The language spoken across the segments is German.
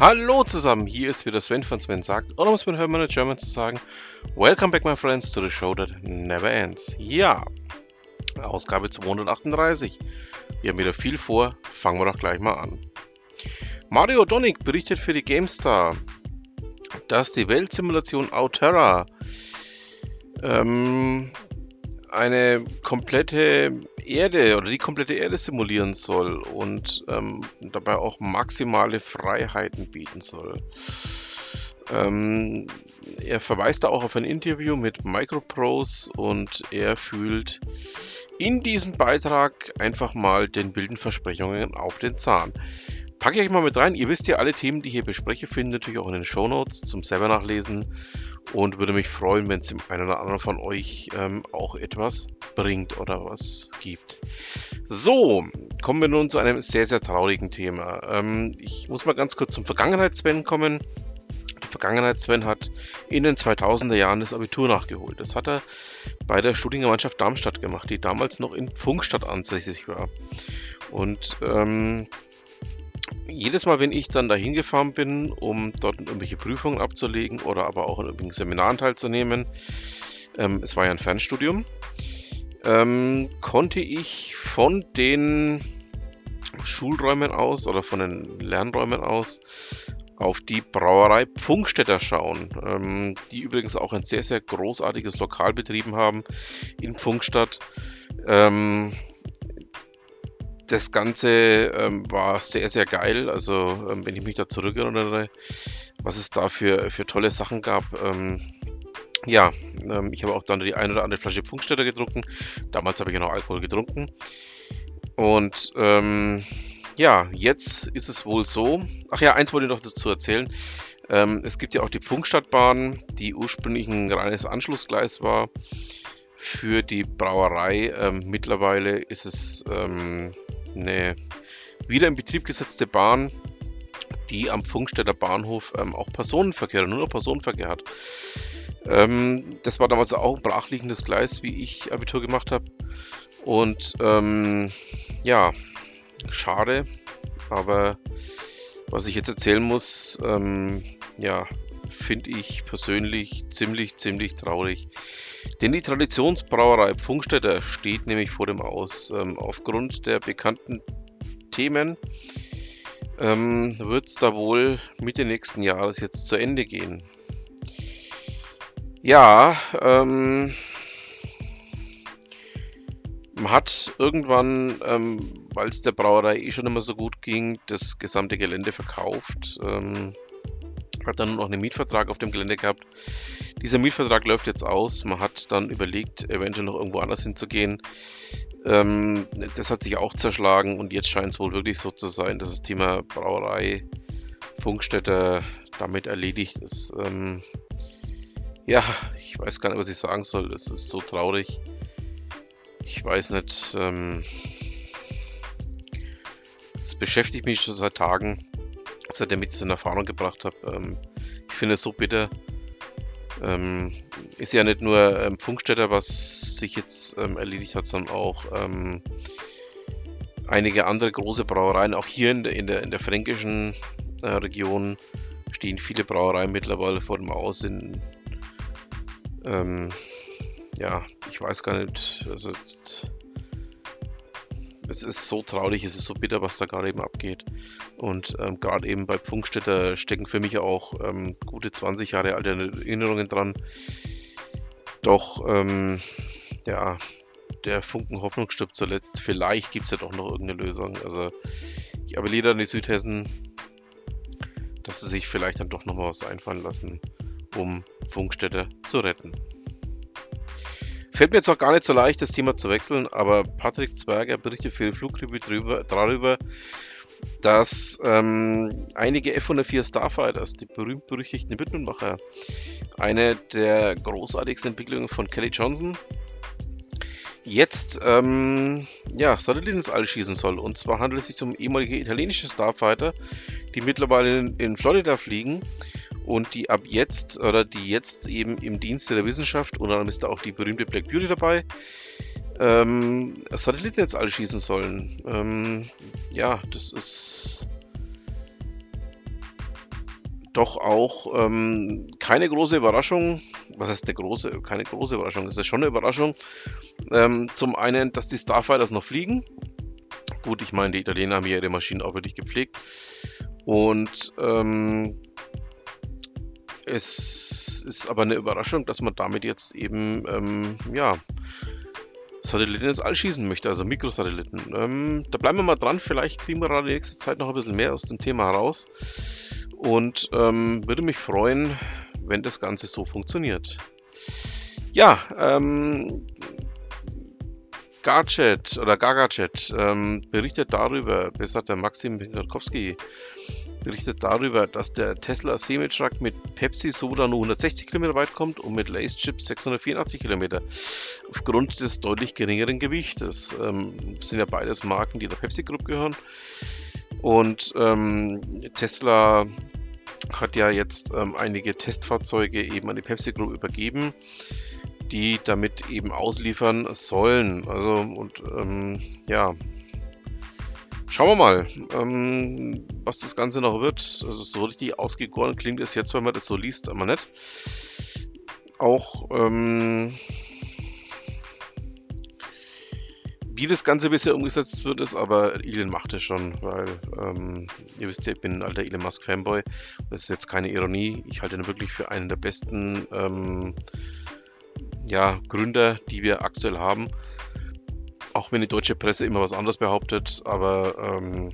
Hallo zusammen, hier ist wieder Sven von Sven sagt, oder um es mit Hermann German zu sagen, Welcome back my friends to the show that never ends. Ja, Ausgabe 238. Wir haben wieder viel vor, fangen wir doch gleich mal an. Mario Donik berichtet für die GameStar, dass die Weltsimulation Outerra ähm, eine komplette Erde oder die komplette Erde simulieren soll und ähm, dabei auch maximale Freiheiten bieten soll. Ähm, er verweist da auch auf ein Interview mit Microprose und er fühlt in diesem Beitrag einfach mal den wilden Versprechungen auf den Zahn. Packe ich euch mal mit rein. Ihr wisst ja, alle Themen, die ich hier bespreche, findet natürlich auch in den Show Notes zum selber nachlesen. Und würde mich freuen, wenn es dem einen oder anderen von euch ähm, auch etwas bringt oder was gibt. So, kommen wir nun zu einem sehr, sehr traurigen Thema. Ähm, ich muss mal ganz kurz zum Vergangenheits-Sven kommen. Der Vergangenheits-Sven hat in den 2000er Jahren das Abitur nachgeholt. Das hat er bei der Studiengemeinschaft Darmstadt gemacht, die damals noch in Funkstadt ansässig war. Und ähm, jedes Mal, wenn ich dann dahin gefahren bin, um dort irgendwelche Prüfungen abzulegen oder aber auch in irgendwelchen Seminaren teilzunehmen, ähm, es war ja ein Fernstudium, ähm, konnte ich von den Schulräumen aus oder von den Lernräumen aus auf die Brauerei Pfungstädter schauen, ähm, die übrigens auch ein sehr, sehr großartiges Lokal betrieben haben in Pfungstadt. Ähm, das Ganze ähm, war sehr, sehr geil. Also, ähm, wenn ich mich da zurückerinnere, was es da für, für tolle Sachen gab. Ähm, ja, ähm, ich habe auch dann die eine oder andere Flasche Funkstätter getrunken. Damals habe ich ja noch Alkohol getrunken. Und ähm, ja, jetzt ist es wohl so. Ach ja, eins wollte ich noch dazu erzählen. Ähm, es gibt ja auch die Funkstadtbahn, die ursprünglich ein reines Anschlussgleis war für die Brauerei. Ähm, mittlerweile ist es ähm, eine wieder in Betrieb gesetzte Bahn, die am Funkstädter Bahnhof ähm, auch Personenverkehr, nur noch Personenverkehr hat. Ähm, das war damals auch ein brachliegendes Gleis, wie ich Abitur gemacht habe. Und ähm, ja, schade, aber was ich jetzt erzählen muss, ähm, ja, finde ich persönlich ziemlich, ziemlich traurig. Denn die Traditionsbrauerei Pfungstädter steht nämlich vor dem Aus. Ähm, aufgrund der bekannten Themen ähm, wird es da wohl Mitte nächsten Jahres jetzt zu Ende gehen. Ja, ähm, man hat irgendwann, ähm, weil es der Brauerei eh schon immer so gut ging, das gesamte Gelände verkauft. Ähm, hat dann noch einen Mietvertrag auf dem Gelände gehabt. Dieser Mietvertrag läuft jetzt aus. Man hat dann überlegt, eventuell noch irgendwo anders hinzugehen. Ähm, das hat sich auch zerschlagen und jetzt scheint es wohl wirklich so zu sein, dass das Thema Brauerei, Funkstätte damit erledigt ist. Ähm, ja, ich weiß gar nicht, was ich sagen soll. Es ist so traurig. Ich weiß nicht. Ähm, es beschäftigt mich schon seit Tagen seitdem ich es in Erfahrung gebracht habe. Ähm, ich finde es so bitter. Ähm, ist ja nicht nur ähm, Funkstätter, was sich jetzt ähm, erledigt hat, sondern auch ähm, einige andere große Brauereien. Auch hier in der, in der, in der fränkischen äh, Region stehen viele Brauereien mittlerweile vor dem Aus. In, ähm, ja, ich weiß gar nicht. Also jetzt, es ist so traurig, es ist so bitter, was da gerade eben abgeht. Und ähm, gerade eben bei Funkstätter stecken für mich auch ähm, gute 20 Jahre alte Erinnerungen dran. Doch, ähm, ja, der Funken Hoffnung stirbt zuletzt. Vielleicht gibt es ja doch noch irgendeine Lösung. Also, ich appelliere an die Südhessen, dass sie sich vielleicht dann doch noch mal was einfallen lassen, um Funkstätte zu retten. Fällt mir jetzt auch gar nicht so leicht, das Thema zu wechseln, aber Patrick Zwerger berichtet für die Flugrevue darüber, dass ähm, einige F-104 Starfighters, die berühmt-berüchtigten Widmenmacher, eine der großartigsten Entwicklungen von Kelly Johnson, jetzt ähm, ja, Satelliten ins All schießen soll. Und zwar handelt es sich um ehemalige italienische Starfighter, die mittlerweile in, in Florida fliegen und die ab jetzt oder die jetzt eben im Dienste der Wissenschaft, unter anderem ist da auch die berühmte Black Beauty dabei, ähm, Satelliten jetzt alle schießen sollen. Ähm, ja, das ist doch auch ähm, keine große Überraschung. Was heißt eine große? Keine große Überraschung. Es ist schon eine Überraschung. Ähm, zum einen, dass die Starfighters noch fliegen. Gut, ich meine, die Italiener haben ja ihre Maschinen auch wirklich gepflegt. Und ähm, es ist aber eine Überraschung, dass man damit jetzt eben, ähm, ja, Satelliten ins All schießen möchte, also Mikrosatelliten. Ähm, da bleiben wir mal dran, vielleicht kriegen wir gerade die nächste Zeit noch ein bisschen mehr aus dem Thema heraus. Und ähm, würde mich freuen, wenn das Ganze so funktioniert. Ja, ähm, Garchet oder Gagachet ähm, berichtet darüber, besser der Maxim Pinkarkowski, berichtet darüber, dass der Tesla Semi-Truck mit Pepsi Soda nur 160 Kilometer weit kommt und mit Lace Chips 684 Kilometer. Aufgrund des deutlich geringeren Gewichtes. Ähm, sind ja beides Marken, die der Pepsi Group gehören. Und ähm, Tesla hat ja jetzt ähm, einige Testfahrzeuge eben an die Pepsi Group übergeben, die damit eben ausliefern sollen. Also und ähm, ja, Schauen wir mal, ähm, was das Ganze noch wird. Also so richtig ausgegoren klingt es jetzt, wenn man das so liest, aber nicht. Auch ähm, wie das Ganze bisher umgesetzt wird, ist aber Elon macht es schon, weil ähm, ihr wisst ja, ich bin ein alter Elon Musk Fanboy. Das ist jetzt keine Ironie. Ich halte ihn wirklich für einen der besten ähm, ja, Gründer, die wir aktuell haben. Auch wenn die deutsche Presse immer was anderes behauptet, aber ähm,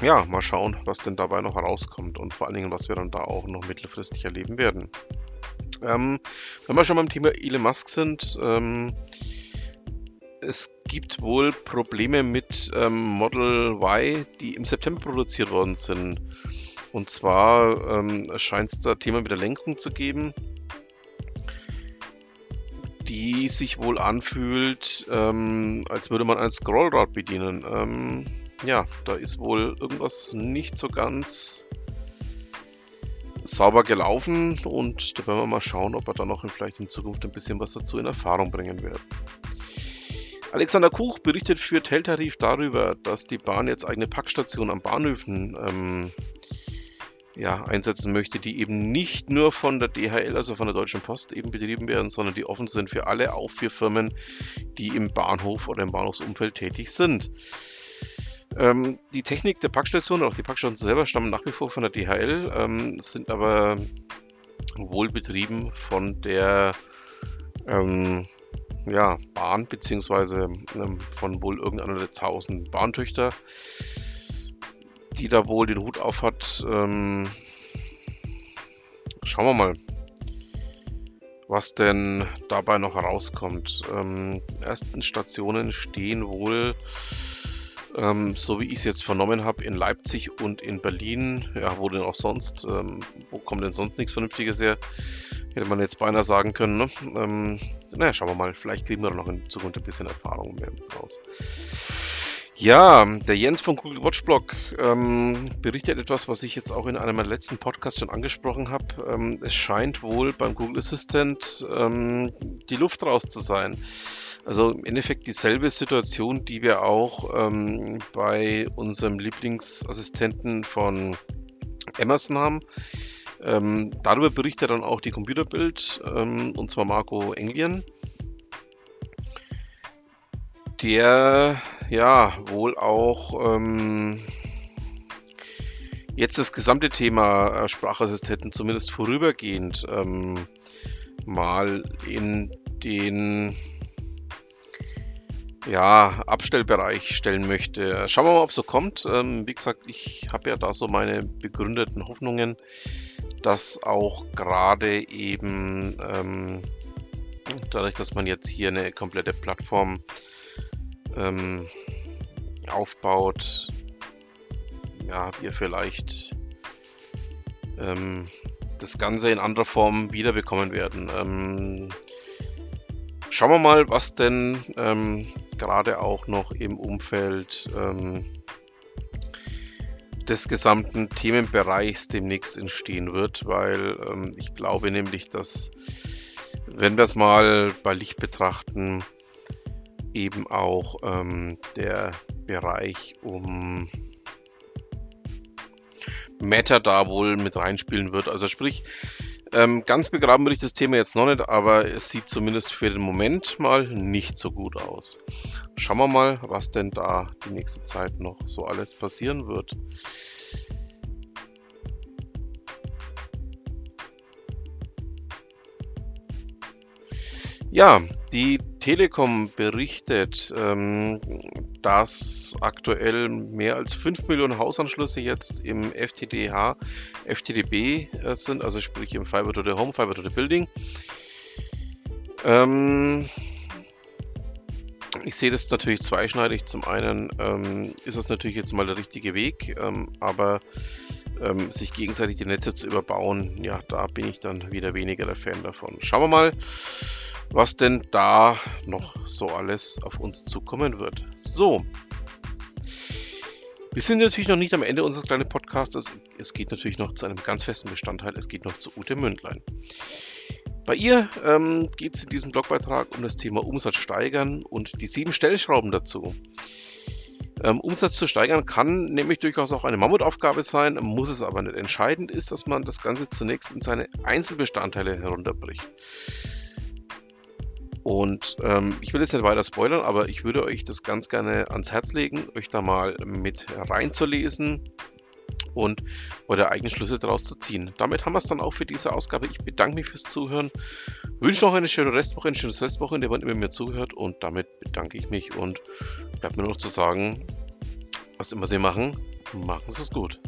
ja, mal schauen, was denn dabei noch herauskommt und vor allen Dingen, was wir dann da auch noch mittelfristig erleben werden. Ähm, wenn wir schon beim Thema Elon Musk sind, ähm, es gibt wohl Probleme mit ähm, Model Y, die im September produziert worden sind. Und zwar ähm, scheint es da Thema mit der Lenkung zu geben die sich wohl anfühlt, ähm, als würde man ein Scrollrad bedienen. Ähm, ja, da ist wohl irgendwas nicht so ganz sauber gelaufen und da werden wir mal schauen, ob wir da noch vielleicht in Zukunft ein bisschen was dazu in Erfahrung bringen werden. Alexander Kuch berichtet für Teltarif darüber, dass die Bahn jetzt eigene Packstationen am Bahnhöfen ähm, ja, einsetzen möchte, die eben nicht nur von der DHL, also von der Deutschen Post eben betrieben werden, sondern die offen sind für alle, auch für Firmen, die im Bahnhof oder im Bahnhofsumfeld tätig sind. Ähm, die Technik der Packstation, auch die Packstationen selber, stammen nach wie vor von der DHL, ähm, sind aber wohl betrieben von der ähm, ja, Bahn, beziehungsweise ähm, von wohl irgendeiner der tausend Bahntöchter die da wohl den Hut auf hat. Ähm, schauen wir mal, was denn dabei noch herauskommt. Ähm, ersten Stationen stehen wohl, ähm, so wie ich es jetzt vernommen habe, in Leipzig und in Berlin. Ja, wo denn auch sonst? Ähm, wo kommt denn sonst nichts Vernünftiges her? Hätte man jetzt beinahe sagen können. Ne? Ähm, naja, schauen wir mal. Vielleicht kriegen wir noch in Zukunft ein bisschen Erfahrung mehr raus. Ja, der Jens von Google Watch Blog ähm, berichtet etwas, was ich jetzt auch in einem meiner letzten Podcasts schon angesprochen habe. Ähm, es scheint wohl beim Google Assistant ähm, die Luft raus zu sein. Also im Endeffekt dieselbe Situation, die wir auch ähm, bei unserem Lieblingsassistenten von Amazon haben. Ähm, darüber berichtet dann auch die Computerbild, ähm, und zwar Marco Englien. Der ja wohl auch ähm, jetzt das gesamte Thema äh, Sprachassistenten zumindest vorübergehend ähm, mal in den ja, Abstellbereich stellen möchte. Schauen wir mal, ob es so kommt. Ähm, wie gesagt, ich habe ja da so meine begründeten Hoffnungen, dass auch gerade eben ähm, dadurch, dass man jetzt hier eine komplette Plattform ähm, aufbaut, ja, wir vielleicht ähm, das Ganze in anderer Form wiederbekommen werden. Ähm, schauen wir mal, was denn ähm, gerade auch noch im Umfeld ähm, des gesamten Themenbereichs demnächst entstehen wird, weil ähm, ich glaube nämlich, dass wenn wir es mal bei Licht betrachten, eben auch ähm, der Bereich um Meta da wohl mit reinspielen wird. Also sprich, ähm, ganz begraben würde ich das Thema jetzt noch nicht, aber es sieht zumindest für den Moment mal nicht so gut aus. Schauen wir mal, was denn da die nächste Zeit noch so alles passieren wird. Ja, die Telekom berichtet, ähm, dass aktuell mehr als 5 Millionen Hausanschlüsse jetzt im FTDH, FTDB äh, sind, also sprich im Fiber to the Home, Fiber to the Building. Ähm, ich sehe das natürlich zweischneidig. Zum einen ähm, ist es natürlich jetzt mal der richtige Weg, ähm, aber ähm, sich gegenseitig die Netze zu überbauen, ja, da bin ich dann wieder weniger der Fan davon. Schauen wir mal was denn da noch so alles auf uns zukommen wird. So. Wir sind natürlich noch nicht am Ende unseres kleinen Podcasts. Es geht natürlich noch zu einem ganz festen Bestandteil. Es geht noch zu Ute Mündlein. Bei ihr ähm, geht es in diesem Blogbeitrag um das Thema Umsatz steigern und die sieben Stellschrauben dazu. Ähm, Umsatz zu steigern kann nämlich durchaus auch eine Mammutaufgabe sein, muss es aber nicht. Entscheidend ist, dass man das Ganze zunächst in seine Einzelbestandteile herunterbricht. Und ähm, ich will jetzt nicht weiter spoilern, aber ich würde euch das ganz gerne ans Herz legen, euch da mal mit reinzulesen und eure eigenen Schlüsse daraus zu ziehen. Damit haben wir es dann auch für diese Ausgabe. Ich bedanke mich fürs Zuhören, wünsche noch eine schöne Restwoche, ein schönes Restwoche, wann immer mir zuhört und damit bedanke ich mich und bleibt mir noch zu sagen, was immer Sie machen, machen Sie es gut.